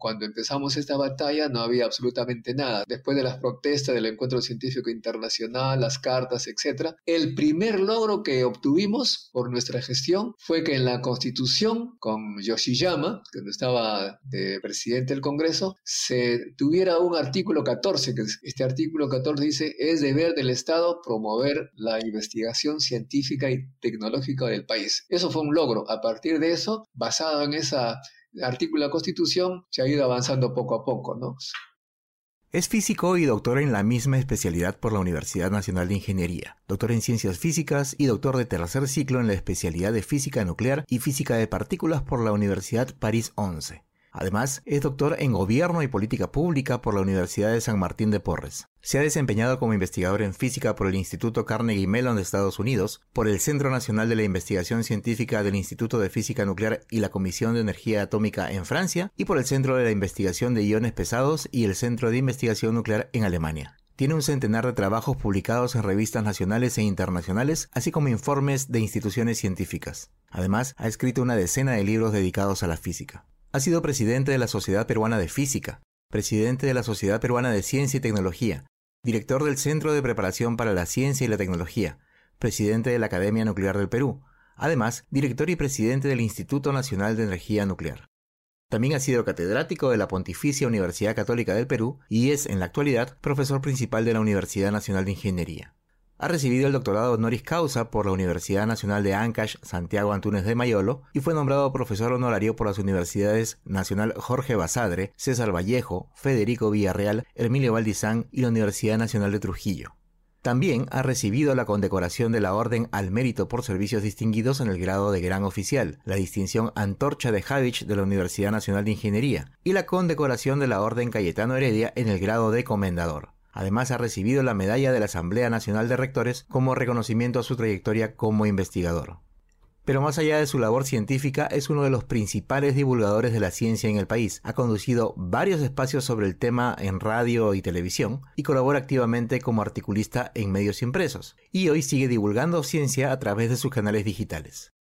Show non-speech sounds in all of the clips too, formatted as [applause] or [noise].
Cuando empezamos esta batalla no había absolutamente nada. Después de las protestas del Encuentro Científico Internacional, las cartas, etc., el primer logro que obtuvimos por nuestra gestión fue que en la Constitución, con Yoshiyama, que estaba de presidente del Congreso, se tuviera un artículo 14, que este artículo 14 dice, es deber del Estado promover la investigación científica y tecnológica del país. Eso fue un logro. A partir de eso, basado en ese artículo de Constitución, se ha ido avanzando poco a poco, ¿no? Es físico y doctor en la misma especialidad por la Universidad Nacional de Ingeniería, doctor en Ciencias Físicas y doctor de tercer ciclo en la especialidad de Física Nuclear y Física de Partículas por la Universidad París 11. Además, es doctor en Gobierno y Política Pública por la Universidad de San Martín de Porres. Se ha desempeñado como investigador en física por el Instituto Carnegie Mellon de Estados Unidos, por el Centro Nacional de la Investigación Científica del Instituto de Física Nuclear y la Comisión de Energía Atómica en Francia, y por el Centro de la Investigación de Iones Pesados y el Centro de Investigación Nuclear en Alemania. Tiene un centenar de trabajos publicados en revistas nacionales e internacionales, así como informes de instituciones científicas. Además, ha escrito una decena de libros dedicados a la física. Ha sido presidente de la Sociedad Peruana de Física, presidente de la Sociedad Peruana de Ciencia y Tecnología, director del Centro de Preparación para la Ciencia y la Tecnología, presidente de la Academia Nuclear del Perú, además director y presidente del Instituto Nacional de Energía Nuclear. También ha sido catedrático de la Pontificia Universidad Católica del Perú y es, en la actualidad, profesor principal de la Universidad Nacional de Ingeniería. Ha recibido el doctorado honoris causa por la Universidad Nacional de Ancash Santiago Antúnez de Mayolo y fue nombrado profesor honorario por las universidades Nacional Jorge Basadre, César Vallejo, Federico Villarreal, Emilio Valdizán y la Universidad Nacional de Trujillo. También ha recibido la condecoración de la Orden al Mérito por Servicios Distinguidos en el grado de Gran Oficial, la distinción Antorcha de Javich de la Universidad Nacional de Ingeniería y la condecoración de la Orden Cayetano Heredia en el grado de Comendador. Además ha recibido la medalla de la Asamblea Nacional de Rectores como reconocimiento a su trayectoria como investigador. Pero más allá de su labor científica, es uno de los principales divulgadores de la ciencia en el país. Ha conducido varios espacios sobre el tema en radio y televisión y colabora activamente como articulista en medios impresos. Y hoy sigue divulgando ciencia a través de sus canales digitales.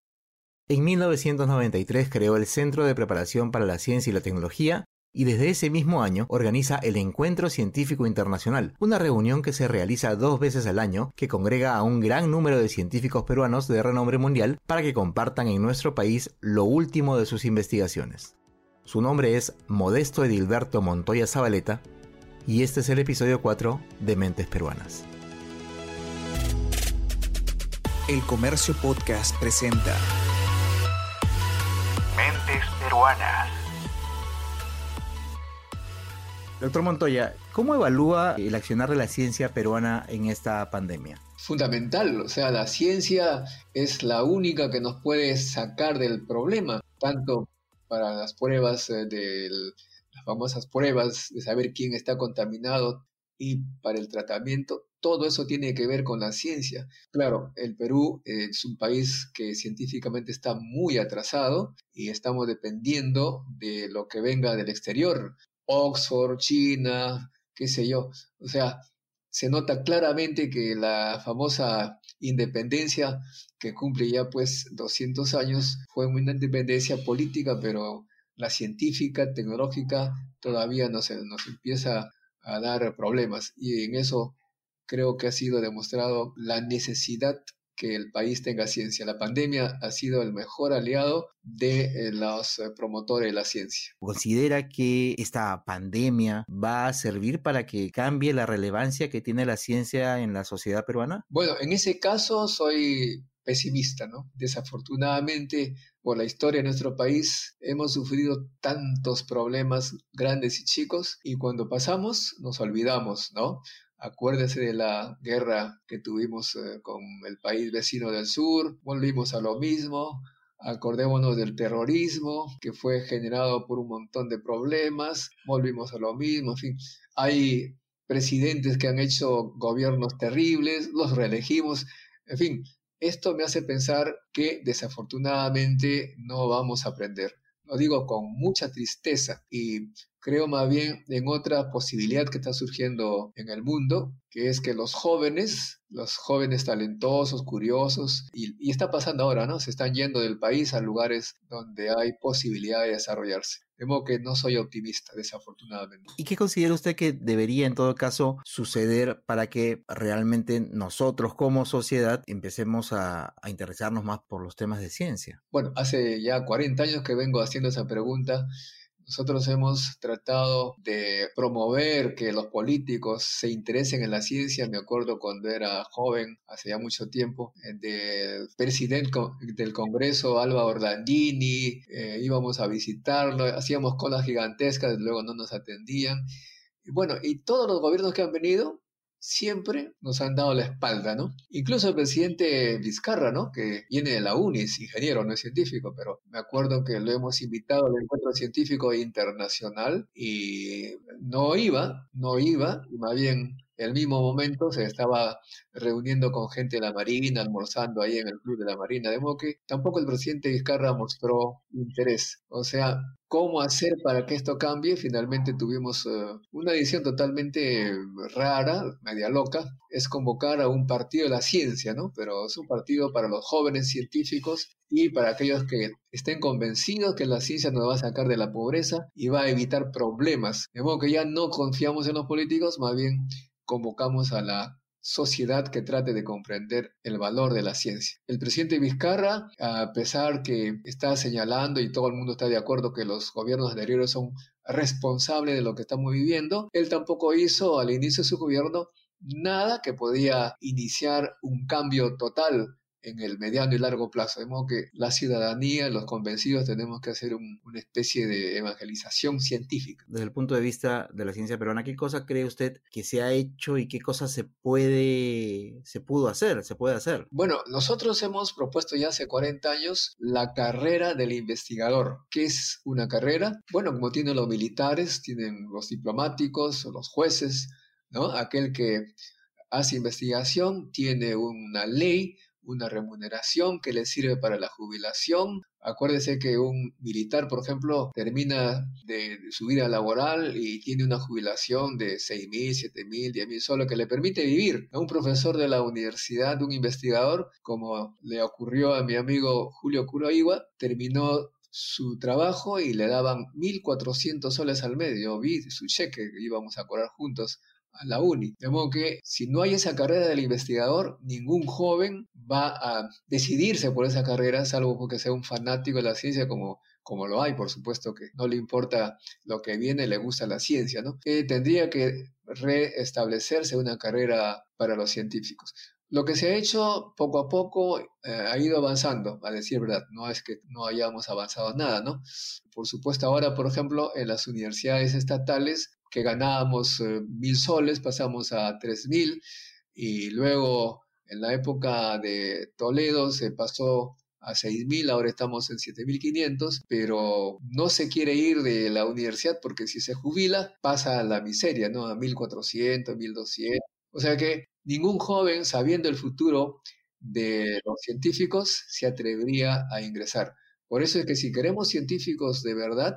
En 1993 creó el Centro de Preparación para la Ciencia y la Tecnología y desde ese mismo año organiza el Encuentro Científico Internacional, una reunión que se realiza dos veces al año que congrega a un gran número de científicos peruanos de renombre mundial para que compartan en nuestro país lo último de sus investigaciones. Su nombre es Modesto Edilberto Montoya Zabaleta y este es el episodio 4 de Mentes Peruanas. El Comercio Podcast presenta Mentes Peruanas. Doctor Montoya, ¿cómo evalúa el accionar de la ciencia peruana en esta pandemia? Fundamental, o sea, la ciencia es la única que nos puede sacar del problema, tanto para las pruebas eh, de las famosas pruebas de saber quién está contaminado y para el tratamiento, todo eso tiene que ver con la ciencia. Claro, el Perú es un país que científicamente está muy atrasado y estamos dependiendo de lo que venga del exterior. Oxford, China, qué sé yo. O sea, se nota claramente que la famosa independencia que cumple ya pues 200 años fue una independencia política, pero la científica, tecnológica, todavía no se, nos empieza a dar problemas. Y en eso creo que ha sido demostrado la necesidad que el país tenga ciencia. La pandemia ha sido el mejor aliado de eh, los eh, promotores de la ciencia. ¿Considera que esta pandemia va a servir para que cambie la relevancia que tiene la ciencia en la sociedad peruana? Bueno, en ese caso soy pesimista, ¿no? Desafortunadamente, por la historia de nuestro país, hemos sufrido tantos problemas grandes y chicos y cuando pasamos nos olvidamos, ¿no? Acuérdese de la guerra que tuvimos eh, con el país vecino del sur, volvimos a lo mismo. Acordémonos del terrorismo que fue generado por un montón de problemas, volvimos a lo mismo, en fin, hay presidentes que han hecho gobiernos terribles, los reelegimos, en fin, esto me hace pensar que desafortunadamente no vamos a aprender. Lo digo con mucha tristeza y creo más bien en otra posibilidad que está surgiendo en el mundo, que es que los jóvenes, los jóvenes talentosos, curiosos, y, y, está pasando ahora, ¿no? Se están yendo del país a lugares donde hay posibilidad de desarrollarse. De modo que no soy optimista, desafortunadamente. ¿Y qué considera usted que debería en todo caso suceder para que realmente nosotros como sociedad empecemos a, a interesarnos más por los temas de ciencia? Bueno, hace ya 40 años que vengo haciendo esa pregunta nosotros hemos tratado de promover que los políticos se interesen en la ciencia. Me acuerdo cuando era joven, hace ya mucho tiempo, del presidente del Congreso, Alba Orlandini, eh, íbamos a visitarlo, hacíamos colas gigantescas, luego no nos atendían. Y bueno, y todos los gobiernos que han venido siempre nos han dado la espalda, ¿no? Incluso el presidente Vizcarra, ¿no? Que viene de la UNI, es ingeniero, no es científico, pero me acuerdo que lo hemos invitado al encuentro científico internacional y no iba, no iba, y más bien el mismo momento se estaba reuniendo con gente de la Marina, almorzando ahí en el Club de la Marina, de modo tampoco el presidente Vizcarra mostró interés. O sea, ¿cómo hacer para que esto cambie? Finalmente tuvimos eh, una decisión totalmente rara, media loca, es convocar a un partido de la ciencia, ¿no? Pero es un partido para los jóvenes científicos y para aquellos que estén convencidos que la ciencia nos va a sacar de la pobreza y va a evitar problemas. De modo que ya no confiamos en los políticos, más bien convocamos a la sociedad que trate de comprender el valor de la ciencia. El presidente Vizcarra, a pesar que está señalando y todo el mundo está de acuerdo que los gobiernos anteriores son responsables de lo que estamos viviendo, él tampoco hizo al inicio de su gobierno nada que podía iniciar un cambio total en el mediano y largo plazo. De modo que la ciudadanía, los convencidos, tenemos que hacer una especie de evangelización científica. Desde el punto de vista de la ciencia peruana, ¿qué cosa cree usted que se ha hecho y qué cosa se puede, se pudo hacer, se puede hacer? Bueno, nosotros hemos propuesto ya hace 40 años la carrera del investigador. ¿Qué es una carrera? Bueno, como tienen los militares, tienen los diplomáticos, los jueces, ¿no? Aquel que hace investigación tiene una ley, una remuneración que le sirve para la jubilación. Acuérdese que un militar, por ejemplo, termina de su vida laboral y tiene una jubilación de 6 mil, 7 mil, 10 mil solo que le permite vivir. A un profesor de la universidad, un investigador, como le ocurrió a mi amigo Julio Curoigua, terminó su trabajo y le daban 1.400 soles al medio. Vi su cheque, íbamos a cobrar juntos a la uni. De modo que si no hay esa carrera del investigador, ningún joven va a decidirse por esa carrera, salvo porque sea un fanático de la ciencia como, como lo hay, por supuesto que no le importa lo que viene, le gusta la ciencia, ¿no? Que tendría que restablecerse una carrera para los científicos. Lo que se ha hecho poco a poco eh, ha ido avanzando, a decir verdad, no es que no hayamos avanzado nada, ¿no? Por supuesto, ahora, por ejemplo, en las universidades estatales que ganábamos eh, mil soles, pasamos a tres mil y luego en la época de Toledo se pasó a seis mil, ahora estamos en siete mil quinientos, pero no se quiere ir de la universidad porque si se jubila pasa a la miseria, ¿no? A mil cuatrocientos, mil doscientos. O sea que ningún joven, sabiendo el futuro de los científicos, se atrevería a ingresar. Por eso es que si queremos científicos de verdad,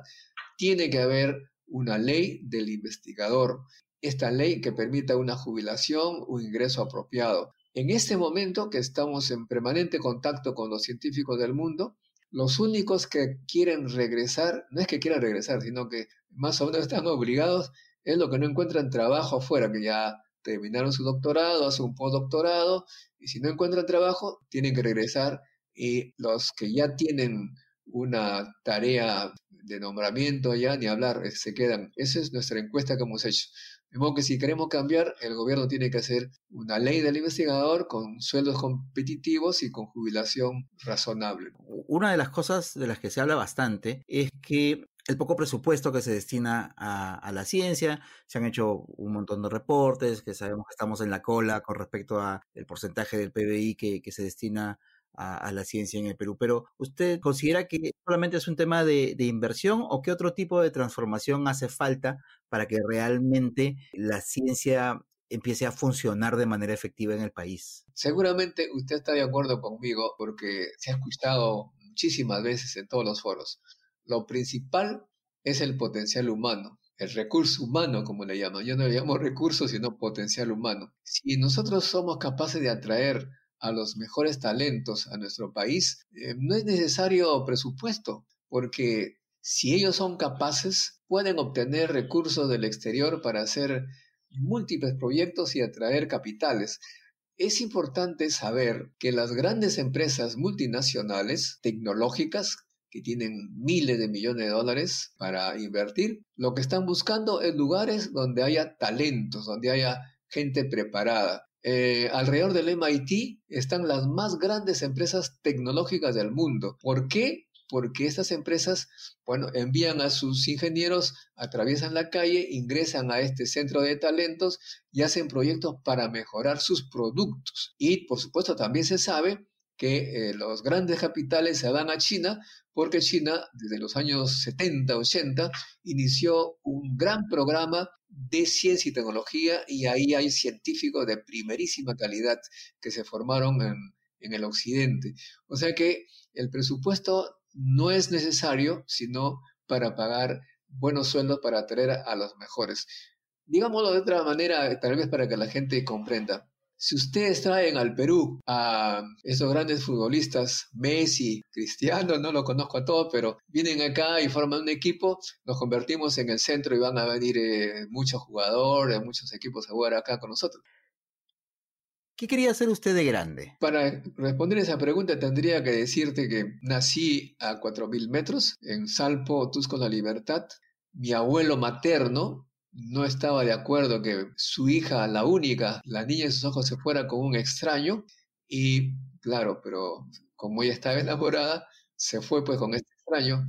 tiene que haber una ley del investigador. Esta ley que permita una jubilación, un ingreso apropiado. En este momento que estamos en permanente contacto con los científicos del mundo, los únicos que quieren regresar, no es que quieran regresar, sino que más o menos están obligados, es lo que no encuentran trabajo afuera, que ya terminaron su doctorado, hacen un postdoctorado, y si no encuentran trabajo, tienen que regresar, y los que ya tienen una tarea de nombramiento ya, ni hablar, eh, se quedan. Esa es nuestra encuesta que hemos hecho. De modo que si queremos cambiar, el gobierno tiene que hacer una ley del investigador con sueldos competitivos y con jubilación razonable. Una de las cosas de las que se habla bastante es que el poco presupuesto que se destina a, la ciencia, se han hecho un montón de reportes, que sabemos que estamos en la cola con respecto al porcentaje del PBI que, que se destina a, la ciencia en el Perú. Pero ¿usted considera que solamente es un tema de, inversión o qué otro tipo de transformación hace falta para que realmente la ciencia empiece a funcionar de manera efectiva en el país? Seguramente usted está de acuerdo conmigo porque se ha escuchado muchísimas veces en todos los foros. Lo principal es el potencial humano el recurso humano, como le llaman. Yo no le llamo recurso, sino potencial humano. Si nosotros somos capaces de atraer a los mejores talentos a nuestro país, eh, no es necesario presupuesto, porque si ellos son capaces, pueden obtener recursos del exterior para hacer múltiples proyectos y atraer capitales. Es importante saber que las grandes empresas multinacionales tecnológicas que tienen miles de millones de dólares para invertir, lo que están buscando es lugares donde haya talentos, donde haya gente preparada. Eh, alrededor del MIT están las más grandes empresas tecnológicas del mundo. ¿Por qué? Porque estas empresas, bueno, envían a sus ingenieros, atraviesan la calle, ingresan a este centro de talentos y hacen proyectos para mejorar sus productos. Y por supuesto también se sabe que eh, los grandes capitales se van a China porque China desde los años 70, 80 inició un gran programa de ciencia y tecnología y ahí hay científicos de primerísima calidad que se formaron en, en el occidente. O sea que el presupuesto no es necesario sino para pagar buenos sueldos para atraer a los mejores. Digámoslo de otra manera, tal vez para que la gente comprenda. Si ustedes traen al Perú a esos grandes futbolistas, Messi, Cristiano, no lo conozco a todos, pero vienen acá y forman un equipo, nos convertimos en el centro y van a venir eh, muchos jugadores, muchos equipos a jugar acá con nosotros. ¿Qué quería hacer usted de grande? Para responder esa pregunta tendría que decirte que nací a 4.000 metros en Salpo, Tusco, La Libertad. Mi abuelo materno no estaba de acuerdo que su hija, la única, la niña de sus ojos, se fuera con un extraño. Y claro, pero como ella estaba enamorada, se fue pues con este extraño,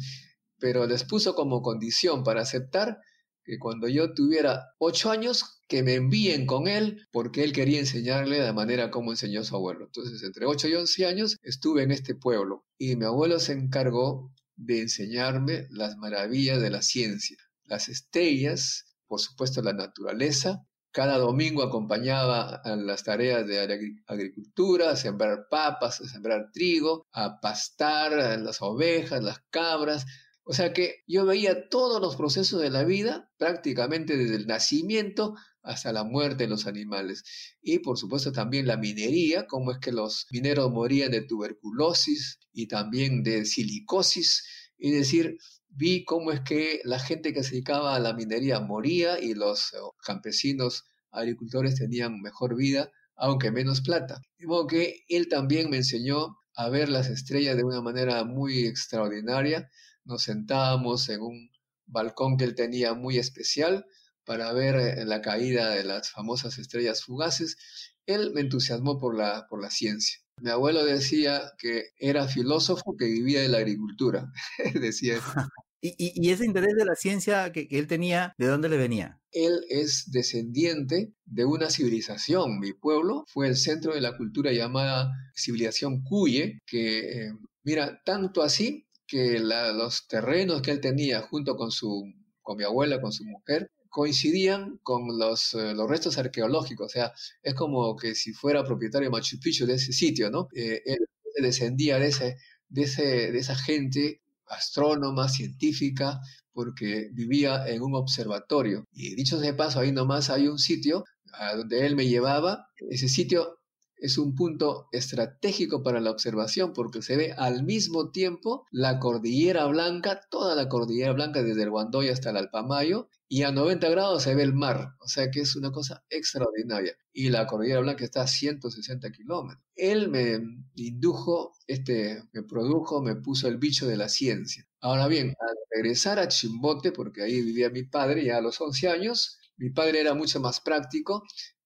pero les puso como condición para aceptar que cuando yo tuviera ocho años, que me envíen con él, porque él quería enseñarle de la manera como enseñó su abuelo. Entonces, entre ocho y once años estuve en este pueblo. Y mi abuelo se encargó de enseñarme las maravillas de la ciencia, las estrellas, por supuesto, la naturaleza. Cada domingo acompañaba a las tareas de agricultura, a sembrar papas, a sembrar trigo, a pastar las ovejas, las cabras. O sea que yo veía todos los procesos de la vida, prácticamente desde el nacimiento hasta la muerte de los animales. Y por supuesto también la minería, cómo es que los mineros morían de tuberculosis y también de silicosis. Es decir, vi cómo es que la gente que se dedicaba a la minería moría y los eh, campesinos agricultores tenían mejor vida, aunque menos plata. De modo que él también me enseñó a ver las estrellas de una manera muy extraordinaria. Nos sentábamos en un balcón que él tenía muy especial para ver eh, la caída de las famosas estrellas fugaces. Él me entusiasmó por la, por la ciencia. Mi abuelo decía que era filósofo que vivía de la agricultura, [laughs] decía. [laughs] ¿Y, ¿Y, ese interés de la ciencia que, él tenía, de dónde le venía? Él es descendiente de una civilización. Mi pueblo fue el centro de la cultura llamada civilización Cuye, que, eh, mira, tanto así que los terrenos que él tenía junto con su con mi abuela, con su mujer, coincidían con los, eh, los restos arqueológicos, o sea, es como que si fuera propietario de Machu Picchu de ese sitio, ¿no? Eh, él descendía de, ese, de, ese, de esa gente astrónoma, científica, porque vivía en un observatorio. Y dicho de paso, ahí nomás hay un sitio a donde él me llevaba. Ese sitio es un punto estratégico para la observación porque se ve al mismo tiempo la cordillera blanca, toda la cordillera blanca desde el Guandoy hasta el Alpamayo y a 90 grados se ve el mar, o sea que es una cosa extraordinaria. Y la cordillera blanca está a 160 kilómetros. Él me indujo, este, me produjo, me puso el bicho de la ciencia. Ahora bien, al regresar a Chimbote, porque ahí vivía mi padre ya a los 11 años, mi padre era mucho más práctico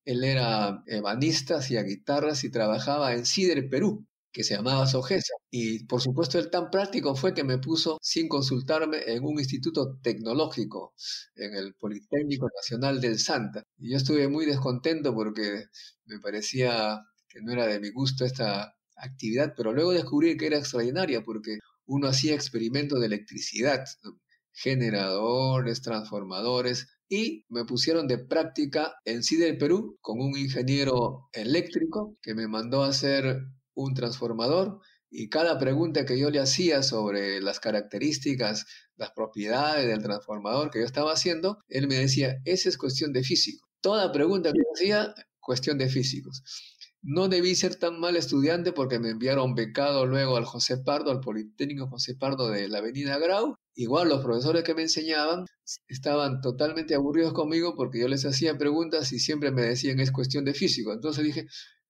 él era ebanista, hacía guitarras y trabajaba en Cider, Perú, que se llamaba Sogesa. Y por supuesto, él tan práctico fue que me puso sin consultarme en un instituto tecnológico, en el Politécnico Nacional del Santa. Y yo estuve muy descontento porque me parecía que no era de mi gusto esta actividad, pero luego descubrí que era extraordinaria porque uno hacía experimentos de electricidad, generadores, transformadores, y me pusieron de práctica en del Perú con un ingeniero eléctrico que me mandó a hacer un transformador Y cada pregunta que yo le hacía sobre las características, las propiedades del transformador que yo estaba haciendo, él me decía, esa es cuestión de físico. Toda pregunta que yo hacía, cuestión de físicos. No debí ser tan mal estudiante porque me enviaron becado luego al José Pardo, al Politécnico José Pardo de la Avenida Grau. Igual los profesores que me enseñaban estaban totalmente aburridos conmigo porque yo les hacía preguntas y siempre me decían es cuestión de físico. Entonces dije,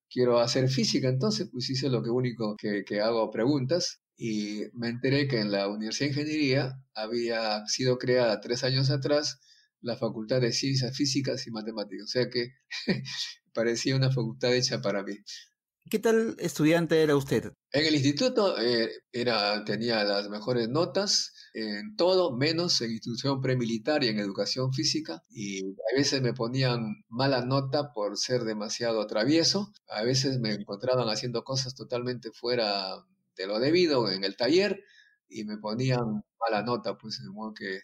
quiero hacer física, entonces pues hice lo que único que, que hago preguntas y me enteré que en la Universidad de Ingeniería había sido creada tres años atrás la Facultad de Ciencias Físicas y Matemáticas, o sea que [laughs] parecía una facultad hecha para mí. ¿Qué tal estudiante era usted? En el instituto eh, era, tenía las mejores notas en todo, menos en institución premilitar y en educación física. Y a veces me ponían mala nota por ser demasiado travieso. A veces me encontraban haciendo cosas totalmente fuera de lo debido en el taller y me ponían mala nota, pues de modo que,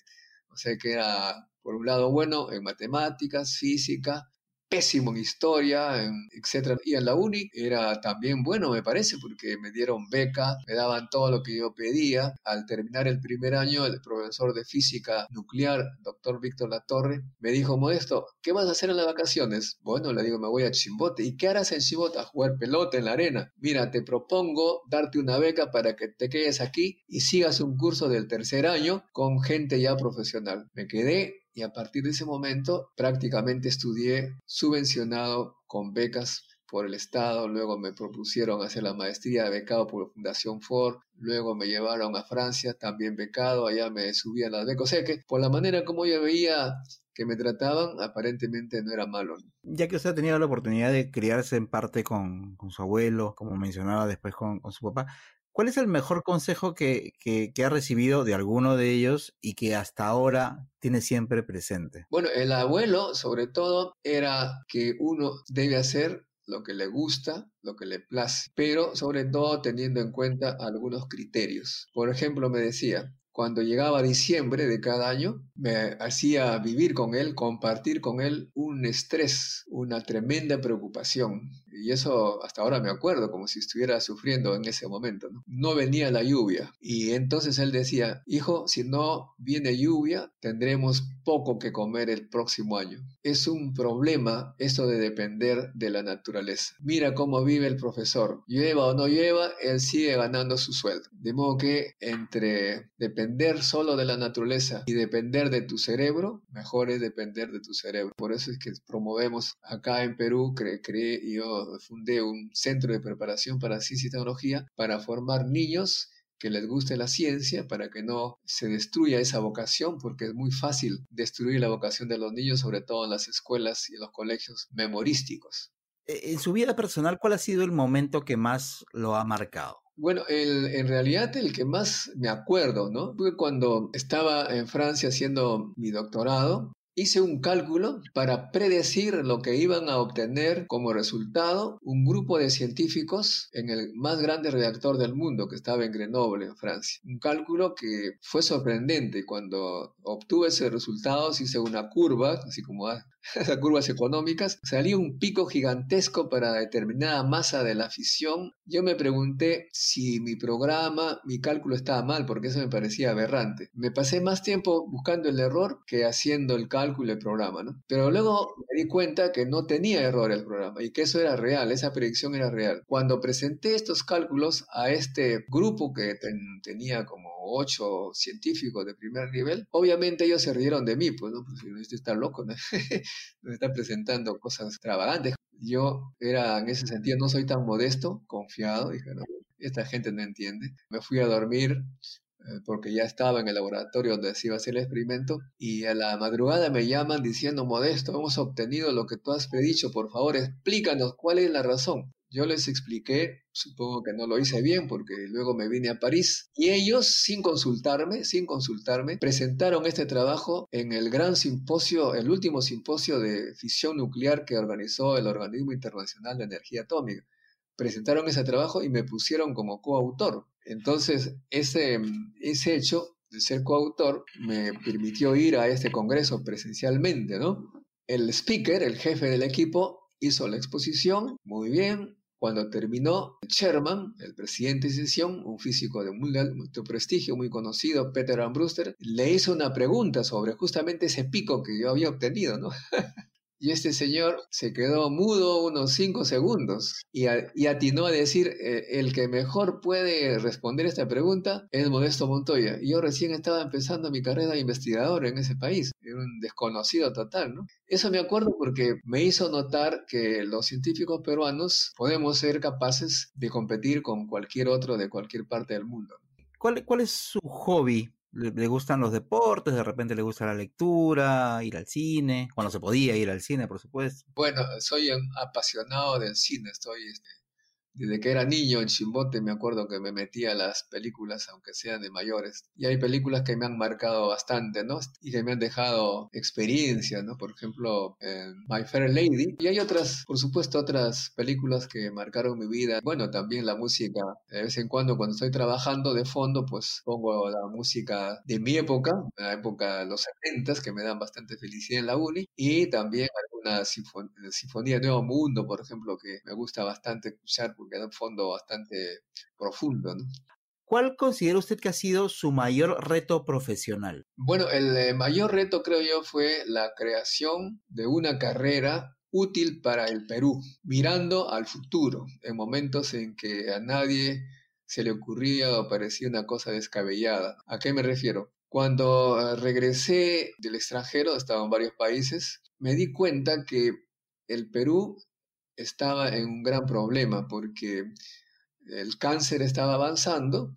o sea que era por un lado bueno en matemáticas, física, pésimo en historia, etcétera. Y en la uni era también bueno, me parece, porque me dieron beca, me daban todo lo que yo pedía. Al terminar el primer año, el profesor de física nuclear, doctor Víctor Latorre, me dijo, Modesto, ¿qué vas a hacer en las vacaciones? Bueno, le digo, me voy a Chimbote. ¿Y qué harás en Chimbote? A jugar pelota en la arena. Mira, te propongo darte una beca para que te quedes aquí y sigas un curso del tercer año con gente ya profesional. Me quedé y a partir de ese momento prácticamente estudié subvencionado con becas por el Estado, luego me propusieron hacer la maestría becado por la Fundación Ford, luego me llevaron a Francia, también becado, allá me subían las becas, o que por la manera como yo veía que me trataban, aparentemente no era malo. Ya que usted ha tenido la oportunidad de criarse en parte con, su abuelo, como mencionaba después con, con su papá, ¿Cuál es el mejor consejo que, que, ha recibido de alguno de ellos y que hasta ahora tiene siempre presente? Bueno, el abuelo, sobre todo, era que uno debe hacer lo que le gusta, lo que le place, pero sobre todo teniendo en cuenta algunos criterios. Por ejemplo, me decía, cuando llegaba diciembre de cada año, me hacía vivir con él, compartir con él un estrés, una tremenda preocupación. Y eso hasta ahora me acuerdo, como si estuviera sufriendo en ese momento. No, venía la lluvia. Y entonces él decía, hijo, si no viene lluvia, tendremos poco que comer el próximo año. Es un problema esto de depender de la naturaleza. Mira cómo vive el profesor. Lleva o no lleva, él sigue ganando su sueldo. De modo que entre depender solo de la naturaleza y depender de tu cerebro, mejor es depender de tu cerebro. Por eso es que promovemos acá en Perú, creé, yo fundé un centro de preparación para ciencia y tecnología para formar niños que les guste la ciencia para que no se destruya esa vocación, porque es muy fácil destruir la vocación de los niños, sobre todo en las escuelas y en los colegios memorísticos. E, en su vida personal, ¿cuál ha sido el momento que más lo ha marcado? Bueno, en realidad el que más me acuerdo, ¿no? Fue cuando estaba en Francia haciendo mi doctorado Hice un cálculo para predecir lo que iban a obtener como resultado un grupo de científicos en el más grande reactor del mundo que estaba en Grenoble, en Francia. Un cálculo que fue sorprendente. Cuando obtuve ese resultado hice una curva, así como [laughs] esas curvas económicas, salía un pico gigantesco para determinada masa de la fisión. Yo me pregunté si mi programa, mi cálculo estaba mal, porque eso me parecía aberrante. Me pasé más tiempo buscando el error que haciendo el cálculo y el programa, ¿no? Pero luego me di cuenta que no tenía error el programa y que eso era real, esa predicción era real. Cuando presenté estos cálculos a este grupo que tenía como ocho científicos de primer nivel, obviamente ellos se rieron de mí, pues, ¿no? Pues este está loco, ¿no? [laughs] me está presentando cosas extravagantes. Yo era, en ese sentido, no soy tan modesto, confiado, dije, no, esta gente no entiende. Me fui a dormir eh, porque ya estaba en el laboratorio donde se iba a hacer el experimento y a la madrugada me llaman diciendo, Modesto, hemos obtenido lo que tú has predicho, por favor, explícanos cuál es la razón. Yo les expliqué, supongo que no lo hice bien porque luego me vine a París y ellos, sin consultarme, sin consultarme, presentaron este trabajo en el gran simposio, el último simposio de fisión nuclear que organizó el Organismo Internacional de Energía Atómica. Presentaron ese trabajo y me pusieron como coautor. Entonces, ese, ese hecho de ser coautor me permitió ir a este congreso presencialmente, ¿no? El speaker, el jefe del equipo, hizo la exposición, muy bien, Cuando terminó, Sherman, el presidente de sesión, un físico de mucho prestigio, muy conocido, Peter Ambruster, le hizo una pregunta sobre justamente ese pico que yo había obtenido, ¿no? [laughs] Y este señor se quedó mudo unos cinco segundos y, atinó a decir, eh, el que mejor puede responder esta pregunta es Modesto Montoya. Y yo recién estaba empezando mi carrera de investigador en ese país, era un desconocido total, ¿no? Eso me acuerdo porque me hizo notar que los científicos peruanos podemos ser capaces de competir con cualquier otro de cualquier parte del mundo. ¿Cuál, cuál es su hobby le, gustan los deportes, de repente le gusta la lectura, ir al cine, cuando se podía ir al cine, por supuesto. Bueno, soy un apasionado del cine, estoy este, desde que era niño en Chimbote me acuerdo que me metía a las películas, aunque sean de mayores. Y hay películas que me han marcado bastante, ¿no? Y que me han dejado experiencia, ¿no? Por ejemplo, My Fair Lady. Y hay otras, por supuesto, otras películas que marcaron mi vida. Bueno, también la música. De vez en cuando, cuando estoy trabajando de fondo, pues pongo la música de mi época, la época de los 70 que me dan bastante felicidad en la uni. Y también alguna sinfonía de Nuevo Mundo, por ejemplo, que me gusta bastante escuchar porque da un fondo bastante profundo. ¿Cuál considera usted que ha sido su mayor reto profesional? Bueno, el eh, mayor reto creo yo fue la creación de una carrera útil para el Perú, mirando al futuro, en momentos en que a nadie se le ocurría o parecía una cosa descabellada. ¿A qué me refiero? Cuando eh, regresé del extranjero, estaba en varios países, me di cuenta que el Perú estaba en un gran problema porque el cáncer estaba avanzando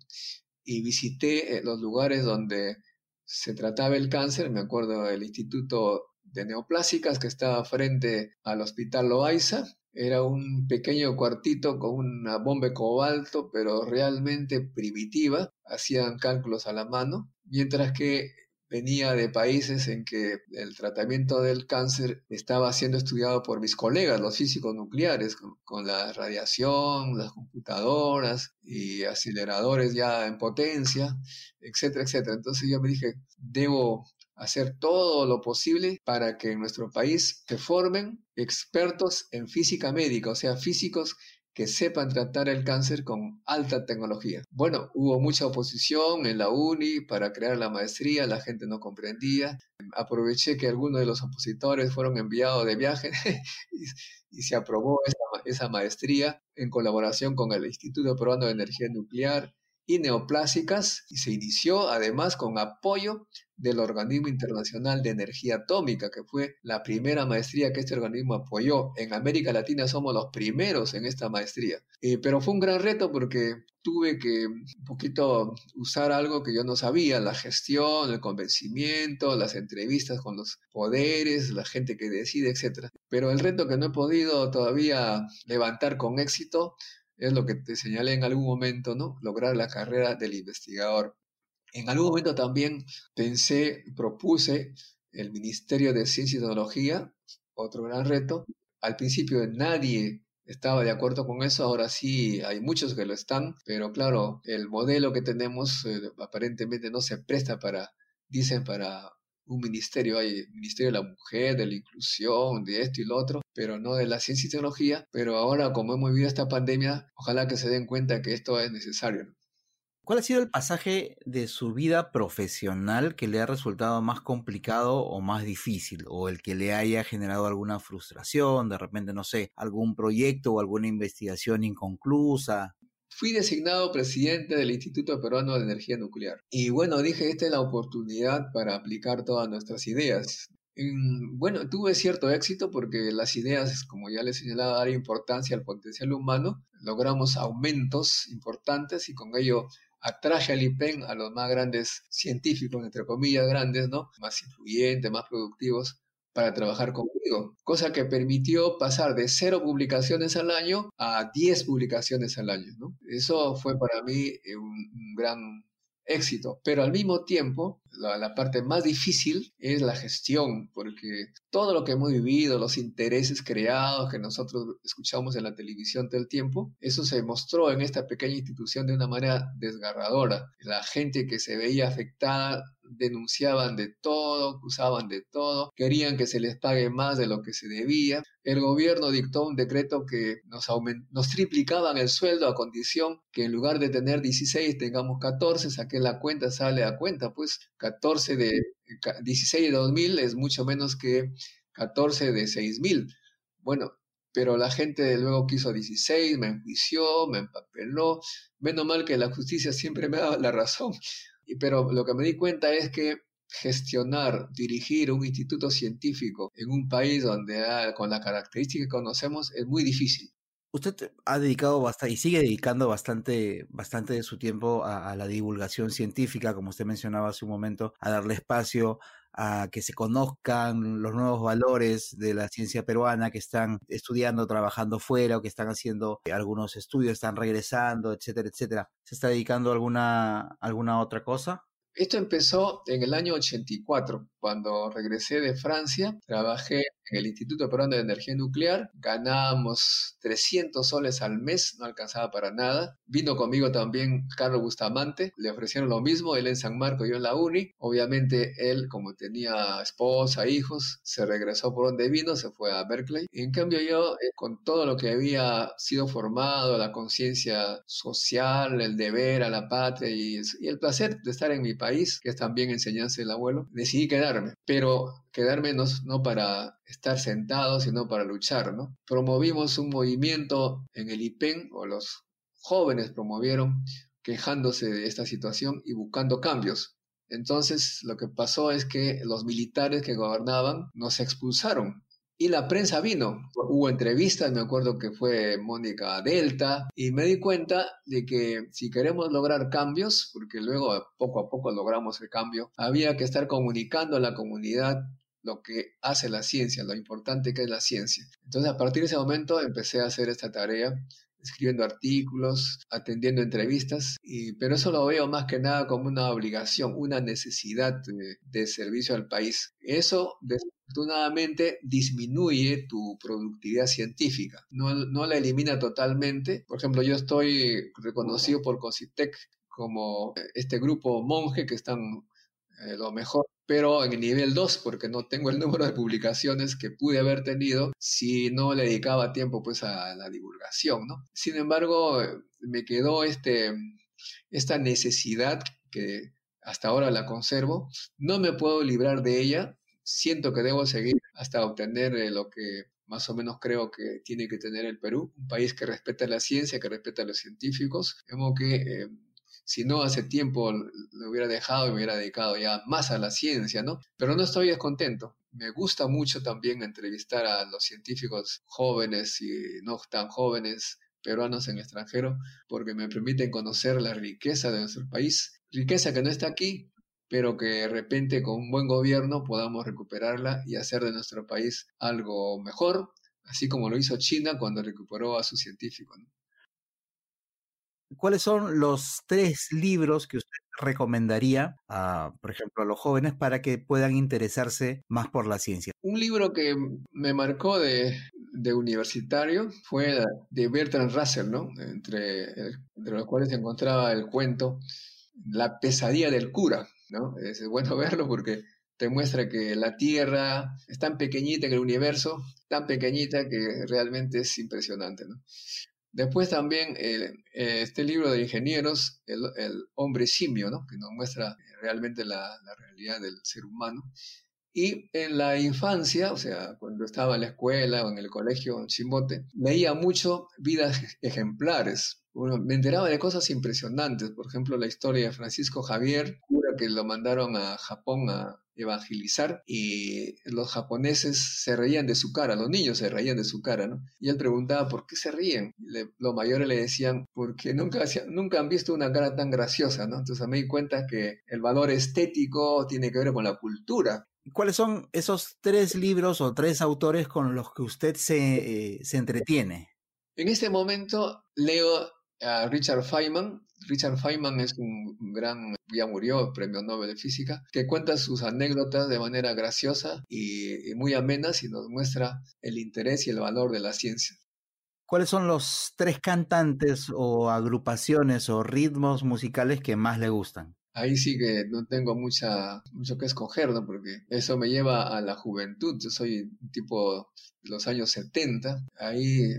y visité eh, los lugares donde se trataba el cáncer, me acuerdo del Instituto de Neoplásicas que estaba frente al Hospital Loaiza, era un pequeño cuartito con una bomba de cobalto, pero realmente primitiva, hacían cálculos a la mano, mientras que venía de países en que el tratamiento del cáncer estaba siendo estudiado por mis colegas, los físicos nucleares, con, la radiación, las computadoras y aceleradores ya en potencia, etcétera, etcétera. Entonces yo me dije, debo hacer todo lo posible para que en nuestro país se formen expertos en física médica, o sea, físicos que sepan tratar el cáncer con alta tecnología. Bueno, hubo mucha oposición en la uni para crear la maestría, la gente no comprendía. Aproveché que algunos de los opositores fueron enviados de viaje [laughs] y, se aprobó esa, esa maestría en colaboración con el Instituto Peruano de Energía Nuclear y neoplásicas y se inició además con apoyo del Organismo Internacional de Energía Atómica, que fue la primera maestría que este organismo apoyó. En América Latina somos los primeros en esta maestría. Eh, pero fue un gran reto porque tuve que un poquito usar algo que yo no sabía, la gestión, el convencimiento, las entrevistas con los poderes, la gente que decide, etc. Pero el reto que no he podido todavía levantar con éxito es lo que te señalé en algún momento, ¿no? Lograr la carrera del investigador. En algún momento también pensé, propuse el Ministerio de Ciencia y Tecnología, otro gran reto. Al principio nadie estaba de acuerdo con eso, ahora sí hay muchos que lo están, pero claro, el modelo que tenemos eh, aparentemente no se presta para, dicen, para un ministerio, hay Ministerio de la Mujer, de la Inclusión, de esto y lo otro, pero no de la ciencia y tecnología. Pero ahora, como hemos vivido esta pandemia, ojalá que se den cuenta que esto es necesario. ¿Cuál ha sido el pasaje de su vida profesional que le ha resultado más complicado o más difícil? ¿O el que le haya generado alguna frustración, de repente, no sé, algún proyecto o alguna investigación inconclusa? Fui designado presidente del Instituto Peruano de Energía Nuclear. Y bueno, dije, esta es la oportunidad para aplicar todas nuestras ideas. bueno, tuve cierto éxito porque las ideas, como ya les señalaba, dar importancia al potencial humano. Logramos aumentos importantes y con ello atraje al IPEN a los más grandes científicos, entre comillas grandes, ¿no? Más influyentes, más productivos para trabajar conmigo, cosa que permitió pasar de cero publicaciones al año a 10 publicaciones al año. ¿no? Eso fue para mí eh, un, gran éxito, pero al mismo tiempo la, parte más difícil es la gestión, porque todo lo que hemos vivido, los intereses creados que nosotros escuchamos en la televisión todo el tiempo, eso se mostró en esta pequeña institución de una manera desgarradora. La gente que se veía afectada denunciaban de todo, acusaban de todo, querían que se les pague más de lo que se debía. El gobierno dictó un decreto que nos, nos triplicaban el sueldo a condición que en lugar de tener 16 tengamos 14, saqué la cuenta, sale a cuenta, pues 14 de 16 de 2000 es mucho menos que 14 de 6000. Bueno, pero la gente luego quiso 16, me enjuició, me empapeló. Menos mal que la justicia siempre me daba la razón pero lo que me di cuenta es que gestionar, dirigir un instituto científico en un país donde con la característica que conocemos es muy difícil. Usted ha dedicado bastante y sigue dedicando bastante, bastante de su tiempo a, la divulgación científica, como usted mencionaba hace un momento, a darle espacio a que se conozcan los nuevos valores de la ciencia peruana que están estudiando, trabajando fuera o que están haciendo algunos estudios, están regresando, etcétera, etcétera. ¿Se está dedicando a alguna, alguna otra cosa? Esto empezó en el año 84, cuando regresé de Francia, trabajé en el Instituto Peruano de Energía Nuclear, ganábamos 300 soles al mes, no alcanzaba para nada. Vino conmigo también Carlos Bustamante, le ofrecieron lo mismo, él en San Marco, yo en la Uni. Obviamente él, como tenía esposa, hijos, se regresó por donde vino, se fue a Berkeley. En cambio yo, eh, con todo lo que había sido formado, la conciencia social, el deber a la patria y, y el placer de estar en mi país, que es también enseñanza del abuelo, decidí Pero quedarme no, no, para estar sentado, sino para luchar, ¿no? Promovimos un movimiento en el IPEN, o los jóvenes promovieron, quejándose de esta situación y buscando cambios. Entonces, lo que pasó es que los militares que gobernaban nos expulsaron y la prensa vino. Hubo entrevistas, me acuerdo que fue Mónica Delta, y me di cuenta de que si queremos lograr cambios, porque luego poco a poco logramos el cambio, había que estar comunicando a la comunidad lo que hace la ciencia, lo importante que es la ciencia. Entonces, a partir de ese momento empecé a hacer esta tarea escribiendo artículos, atendiendo entrevistas, y, pero eso lo veo más que nada como una obligación, una necesidad de, servicio al país. Eso desafortunadamente disminuye tu productividad científica, no, no la elimina totalmente. Por ejemplo, yo estoy reconocido por COSITEC como este grupo monje que están eh, lo mejor pero en el nivel 2, porque no tengo el número de publicaciones que pude haber tenido si no le dedicaba tiempo pues a la divulgación, ¿no? Sin embargo, me quedó este, esta necesidad que hasta ahora la conservo, no me puedo librar de ella, siento que debo seguir hasta obtener eh, lo que más o menos creo que tiene que tener el Perú, un país que respeta la ciencia, que respeta a los científicos, como que eh, si no hace tiempo lo hubiera dejado y me hubiera dedicado ya más a la ciencia, ¿no? Pero no estoy descontento. Me gusta mucho también entrevistar a los científicos jóvenes y no tan jóvenes peruanos en extranjero porque me permiten conocer la riqueza de nuestro país, riqueza que no está aquí, pero que de repente con un buen gobierno podamos recuperarla y hacer de nuestro país algo mejor, así como lo hizo China cuando recuperó a sus científicos. ¿no? ¿Cuáles son los tres libros que usted recomendaría, a, por ejemplo, a los jóvenes para que puedan interesarse más por la ciencia? Un libro que me marcó de, universitario fue de Bertrand Russell, ¿no? Entre, los cuales se encontraba el cuento La pesadilla del cura, ¿no? Es bueno [laughs] verlo porque te muestra que la Tierra es tan pequeñita en el universo, tan pequeñita que realmente es impresionante, ¿no? Después también eh, este libro de ingenieros, el, hombre simio, ¿no? que nos muestra realmente la, realidad del ser humano. Y en la infancia, o sea, cuando estaba en la escuela o en el colegio en Chimbote, leía mucho vidas ejemplares. me enteraba de cosas impresionantes, por ejemplo, la historia de Francisco Javier, cura que lo mandaron a Japón a, evangelizar y los japoneses se reían de su cara, los niños se reían de su cara, ¿no? Y él preguntaba, ¿por qué se ríen? los mayores le decían, porque nunca, nunca han visto una cara tan graciosa, ¿no? Entonces me di cuenta que el valor estético tiene que ver con la cultura. ¿Cuáles son esos tres libros o tres autores con los que usted se, eh, se entretiene? En este momento leo a Richard Feynman. Richard Feynman es un gran, ya murió, premio Nobel de Física, que cuenta sus anécdotas de manera graciosa y, y muy amena y nos muestra el interés y el valor de la ciencia. ¿Cuáles son los tres cantantes o agrupaciones o ritmos musicales que más le gustan? Ahí sí que no tengo mucha, mucho que escoger, ¿no? Porque eso me lleva a la juventud. Yo soy tipo de los años 70. Ahí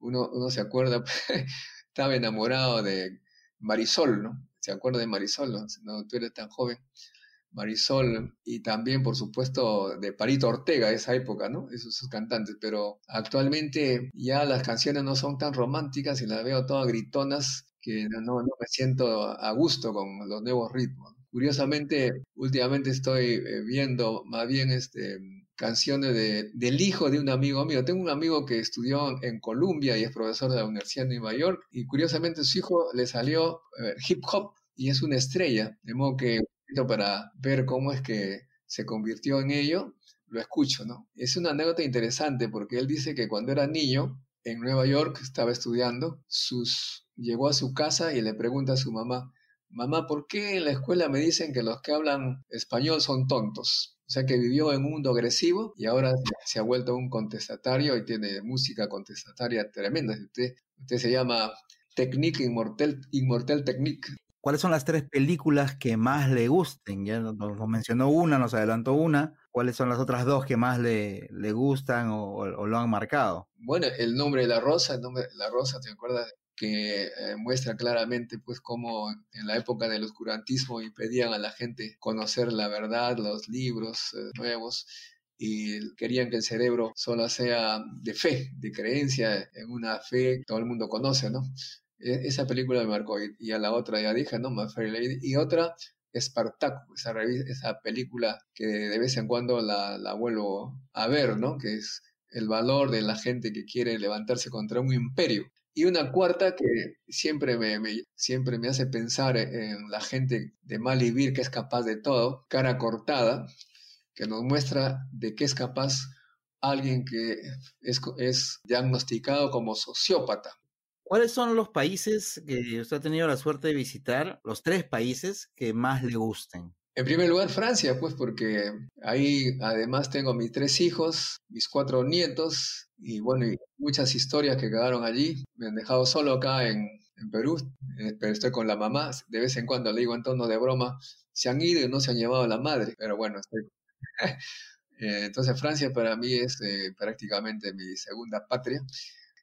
uno, uno se acuerda, [laughs] estaba enamorado de Marisol, ¿no? Se acuerda de Marisol, ¿no? no tú eres tan joven. Marisol y también, por supuesto, de Parito Ortega, esa época, ¿no? Esos, sus cantantes, pero actualmente ya las canciones no son tan románticas y las veo todas gritonas que no, no me siento a gusto con los nuevos ritmos. Curiosamente, últimamente estoy eh, viendo más bien este, canciones de, del hijo de un amigo mío. Tengo un amigo que estudió en Columbia y es profesor de la Universidad de Nueva York y curiosamente su hijo le salió hip hop y es una estrella, de modo que para ver cómo es que se convirtió en ello, lo escucho, ¿no? Es una anécdota interesante porque él dice que cuando era niño, en Nueva York, estaba estudiando, sus, llegó a su casa y le pregunta a su mamá, mamá, ¿por qué en la escuela me dicen que los que hablan español son tontos? O sea que vivió en un mundo agresivo y ahora se ha vuelto un contestatario y tiene música contestataria tremenda. Usted, usted se llama Technique Immortal, Immortal Technique. ¿Cuáles son las tres películas que más le gusten? Ya nos, mencionó una, nos adelantó una. ¿Cuáles son las otras dos que más le, le gustan o, lo han marcado? Bueno, el nombre de la rosa, el nombre de la rosa, ¿te acuerdas? Que eh, muestra claramente pues cómo en la época del oscurantismo impedían a la gente conocer la verdad, los libros eh, nuevos y querían que el cerebro solo sea de fe, de creencia en una fe que todo el mundo conoce, ¿no? E, esa película me marcó. Y, a la otra ya dije, ¿no? My Fair Lady. Y otra, Spartacus, esa, esa película que de vez en cuando la, la vuelvo a ver, ¿no? Que es el valor de la gente que quiere levantarse contra un imperio. Y una cuarta que siempre me, siempre me hace pensar en la gente de mal vivir que es capaz de todo, cara cortada, que nos muestra de qué es capaz alguien que es, es diagnosticado como sociópata. ¿Cuáles son los países que usted ha tenido la suerte de visitar, los tres países que más le gusten? En primer lugar, Francia, pues porque ahí además tengo mis tres hijos, mis cuatro nietos y bueno, muchas historias que quedaron allí. Me han dejado solo acá en, Perú, eh, pero estoy con la mamá. De vez en cuando le digo en tono de broma, se han ido y no se han llevado a la madre, pero bueno, estoy... [laughs] Eh, entonces Francia para mí es eh, prácticamente mi segunda patria.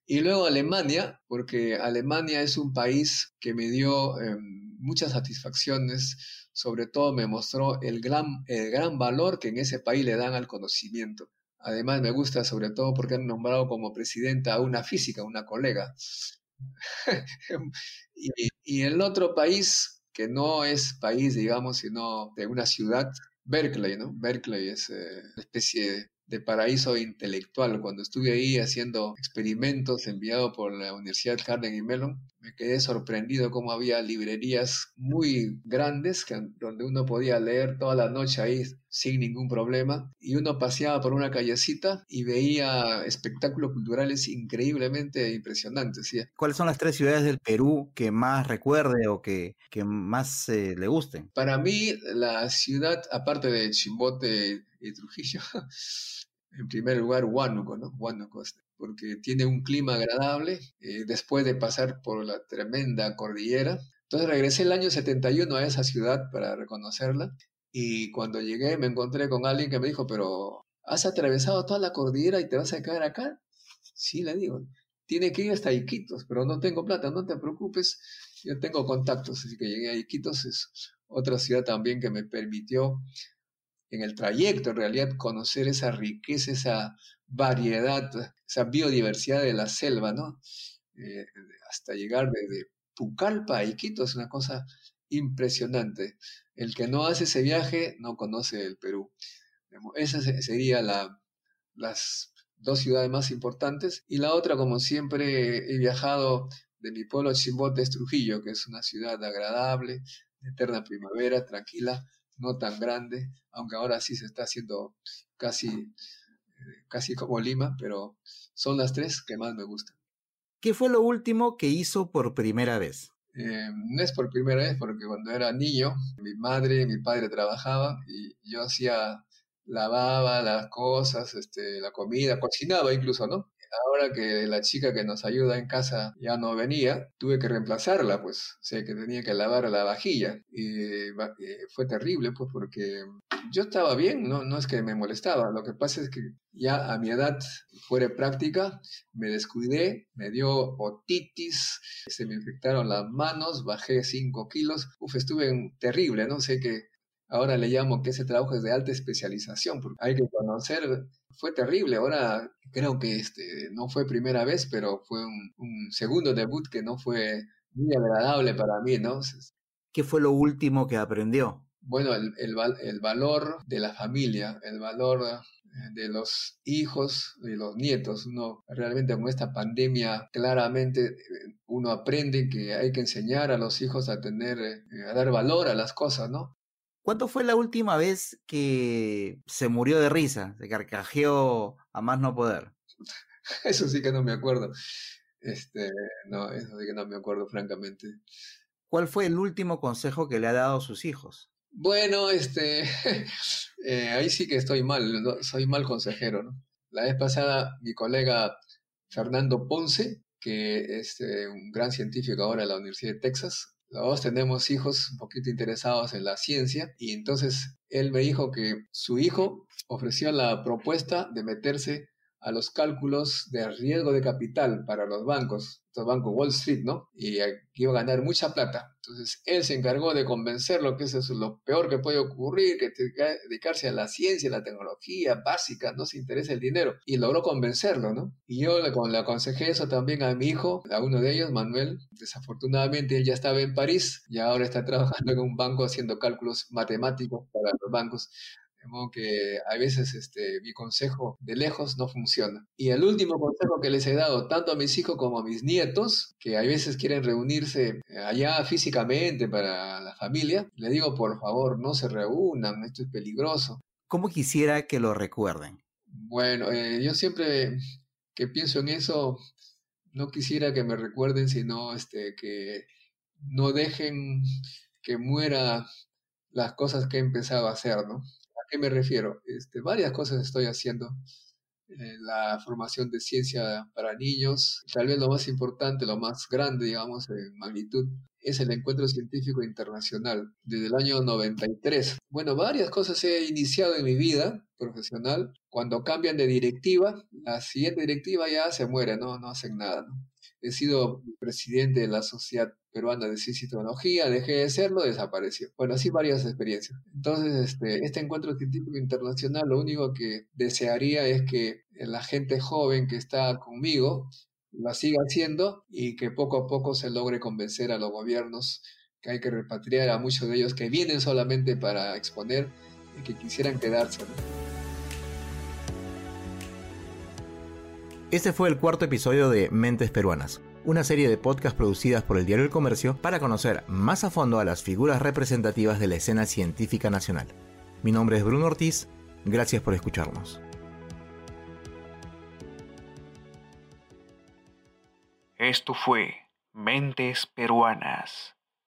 Y luego Alemania, porque Alemania es un país que me dio em, muchas satisfacciones, sobre todo me mostró el gran, el gran valor que en ese país le dan al conocimiento. Además me gusta sobre todo porque han nombrado como presidenta a una física, una colega. [laughs] y, el otro país, que no es país, digamos, sino de una ciudad, Berkeley, ¿no? Berkeley es eh, una especie de paraíso intelectual. Cuando estuve ahí haciendo experimentos enviados por la Universidad Carnegie Mellon, me quedé sorprendido cómo había librerías muy grandes que, donde uno podía leer toda la noche ahí sin ningún problema y uno paseaba por una callecita y veía espectáculos culturales increíblemente impresionantes. ¿Cuáles son las tres ciudades del Perú que más recuerde o que, que más eh, le gusten? Para mí, la ciudad, aparte de Chimbote y Trujillo, [laughs] en primer lugar, Huánuco, ¿no? Huánuco, este, porque tiene un clima agradable eh, después de pasar por la tremenda cordillera. Entonces regresé el año 71 a esa ciudad para reconocerla y cuando llegué me encontré con alguien que me dijo, pero ¿has atravesado toda la cordillera y te vas a quedar acá? Sí, le digo, tiene que ir hasta Iquitos, pero no tengo plata, no te preocupes, yo tengo contactos, así que llegué a Iquitos, es otra ciudad también que me permitió en el trayecto, en realidad, conocer esa riqueza, esa variedad, esa biodiversidad de la selva, ¿no? Eh, hasta llegar desde Pucallpa a Iquito es una cosa impresionante. El que no hace ese viaje no conoce el Perú. Esas serían las dos ciudades más importantes. Y la otra, como siempre, he viajado de mi pueblo Chimbote, es Trujillo, que es una ciudad agradable, de eterna primavera, tranquila, no tan grande, aunque ahora sí se está haciendo casi, eh, casi como Lima, pero son las tres que más me gustan. ¿Qué fue lo último que hizo por primera vez? Eh, no es por primera vez, porque cuando era niño, mi madre y mi padre trabajaban y yo hacía, lavaba las cosas, este, la comida, cocinaba incluso, ¿no? Ahora que la chica que nos ayuda en casa ya no venía, tuve que reemplazarla, pues, o sea, que tenía que lavar la vajilla. Y fue terrible, pues, porque yo estaba bien, no, no es que me molestaba, lo que pasa es que ya a mi edad, fuera práctica, me descuidé, me dio otitis, se me infectaron las manos, bajé 5 kilos, uf, estuve terrible, ¿no? Sé que ahora le llamo que ese trabajo es de alta especialización, porque hay que conocer, fue terrible, ahora creo que este, no fue primera vez, pero fue un, segundo debut que no fue muy agradable para mí, ¿no? ¿Qué fue lo último que aprendió? Bueno, el, el, valor de la familia, el valor eh, de los hijos y los nietos. Uno realmente con esta pandemia claramente eh, uno aprende que hay que enseñar a los hijos a tener, eh, a dar valor a las cosas, ¿no? ¿Cuándo fue la última vez que se murió de risa, se carcajeó a más no poder? [laughs] Eso sí que no me acuerdo. Este, no, eso sí que no me acuerdo, francamente. ¿Cuál fue el último consejo que le ha dado a sus hijos? Bueno, este, [laughs] eh, ahí sí que estoy mal, soy mal consejero, ¿no? La vez pasada, mi colega Fernando Ponce, que es este, un gran científico ahora en la Universidad de Texas, los tenemos hijos un poquito interesados en la ciencia y entonces él me dijo que su hijo ofreció la propuesta de meterse a los cálculos de riesgo de capital para los bancos, los bancos Wall Street, ¿no? Y iba a ganar mucha plata. Entonces, él se encargó de convencerlo que eso es lo peor que puede ocurrir, que dedicarse a la ciencia, a la tecnología básica, no se interesa el dinero. Y logró convencerlo, ¿no? Y yo le, le aconsejé eso también a mi hijo, a uno de ellos, Manuel. Desafortunadamente, él ya estaba en París y ahora está trabajando en un banco haciendo cálculos matemáticos para los bancos modo que a veces este, mi consejo de lejos no funciona. Y el último consejo que les he dado, tanto a mis hijos como a mis nietos, que a veces quieren reunirse eh, allá físicamente para la familia, le digo, por favor, no se reúnan, esto es peligroso. ¿Cómo quisiera que lo recuerden? Bueno, eh, yo siempre que pienso en eso, no quisiera que me recuerden, sino este, que no dejen que muera las cosas que he empezado a hacer, ¿no? Qué me refiero? Este, varias cosas estoy haciendo. Eh, la formación de ciencia para niños, tal vez lo más importante, lo más grande, digamos, en magnitud, es el encuentro científico internacional desde el año 93. Bueno, varias cosas he iniciado en mi vida profesional. Cuando cambian de directiva, la siguiente directiva ya se muere, no, no hacen nada. He sido presidente de la Sociedad Peruana de Ciencia y Tecnología, dejé de serlo, desapareció. Bueno, así varias experiencias. Entonces, este, este encuentro científico internacional, lo único que desearía es que la gente joven que está conmigo la siga haciendo y que poco a poco se logre convencer a los gobiernos que hay que repatriar a muchos de ellos que vienen solamente para exponer y que quisieran quedarse. Este fue el cuarto episodio de Mentes Peruanas, una serie de podcasts producidas por el Diario El Comercio para conocer más a fondo a las figuras representativas de la escena científica nacional. Mi nombre es Bruno Ortiz, gracias por escucharnos. Esto fue Mentes Peruanas.